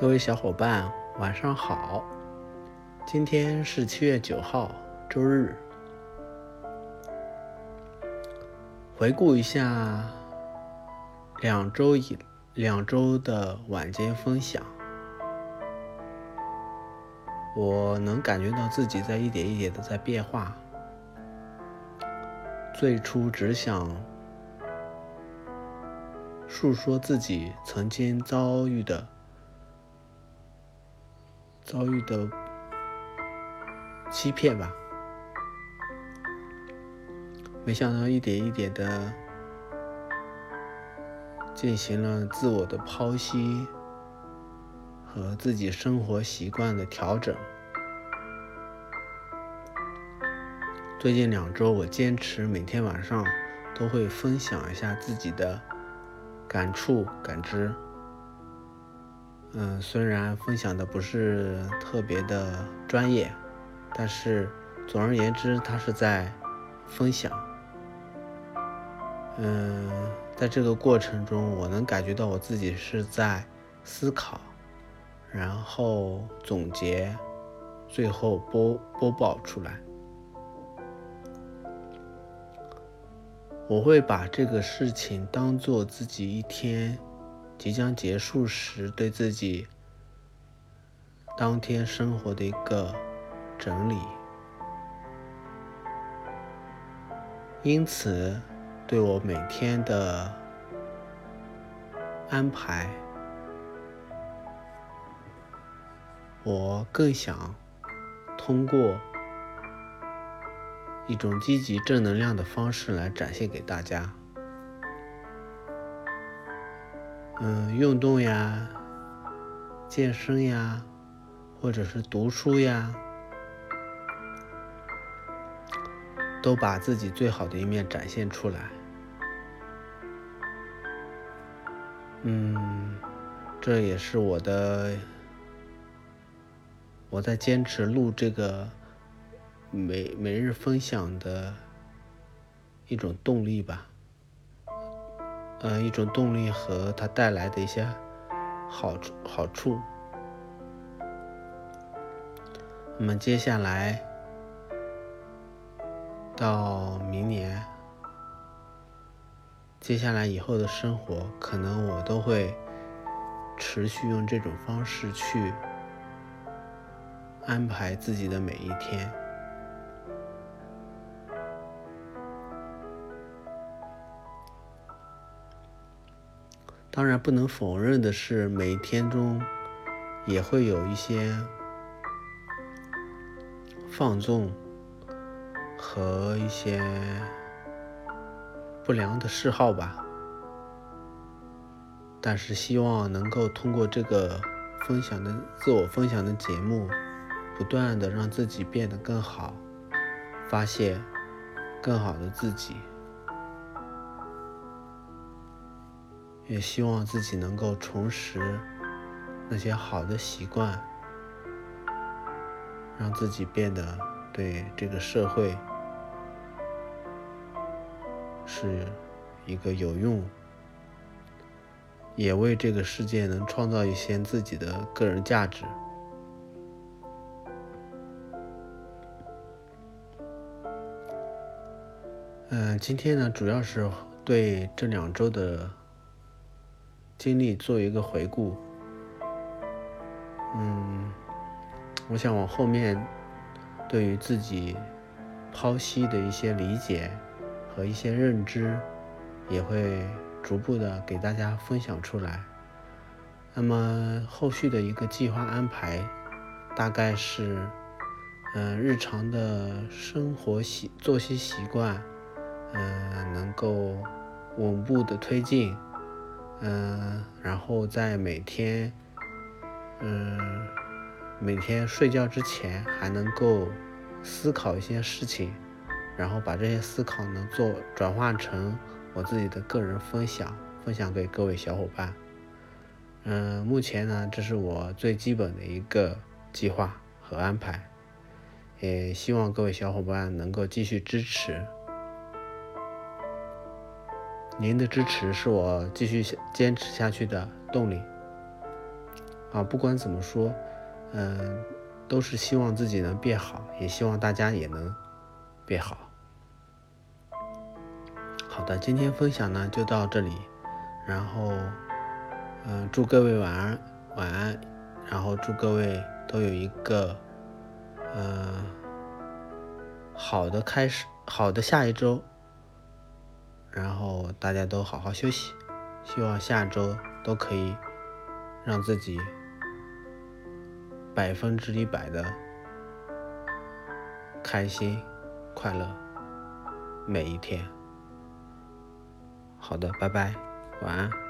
各位小伙伴，晚上好！今天是七月九号，周日。回顾一下两周以两周的晚间分享，我能感觉到自己在一点一点的在变化。最初只想诉说自己曾经遭遇的。遭遇的欺骗吧，没想到一点一点的进行了自我的剖析和自己生活习惯的调整。最近两周，我坚持每天晚上都会分享一下自己的感触感知。嗯，虽然分享的不是特别的专业，但是总而言之，他是在分享。嗯，在这个过程中，我能感觉到我自己是在思考，然后总结，最后播播报出来。我会把这个事情当做自己一天。即将结束时，对自己当天生活的一个整理，因此对我每天的安排，我更想通过一种积极正能量的方式来展现给大家。嗯，运动呀，健身呀，或者是读书呀，都把自己最好的一面展现出来。嗯，这也是我的，我在坚持录这个每每日分享的一种动力吧。呃，一种动力和它带来的一些好处好处。那么接下来到明年，接下来以后的生活，可能我都会持续用这种方式去安排自己的每一天。当然，不能否认的是，每天中也会有一些放纵和一些不良的嗜好吧。但是，希望能够通过这个分享的自我分享的节目，不断的让自己变得更好，发现更好的自己。也希望自己能够重拾那些好的习惯，让自己变得对这个社会是一个有用，也为这个世界能创造一些自己的个人价值。嗯，今天呢，主要是对这两周的。经历做一个回顾，嗯，我想往后面对于自己剖析的一些理解和一些认知，也会逐步的给大家分享出来。那么后续的一个计划安排，大概是，嗯，日常的生活习作息习惯，嗯，能够稳步的推进。嗯，然后在每天，嗯，每天睡觉之前还能够思考一些事情，然后把这些思考呢做转化成我自己的个人分享，分享给各位小伙伴。嗯，目前呢，这是我最基本的一个计划和安排，也希望各位小伙伴能够继续支持。您的支持是我继续坚持下去的动力。啊，不管怎么说，嗯，都是希望自己能变好，也希望大家也能变好。好的，今天分享呢就到这里，然后，嗯，祝各位晚安，晚安，然后祝各位都有一个，嗯，好的开始，好的下一周，然后大家都好好休息，希望下周都可以让自己百分之一百的开心、快乐每一天。好的，拜拜，晚安。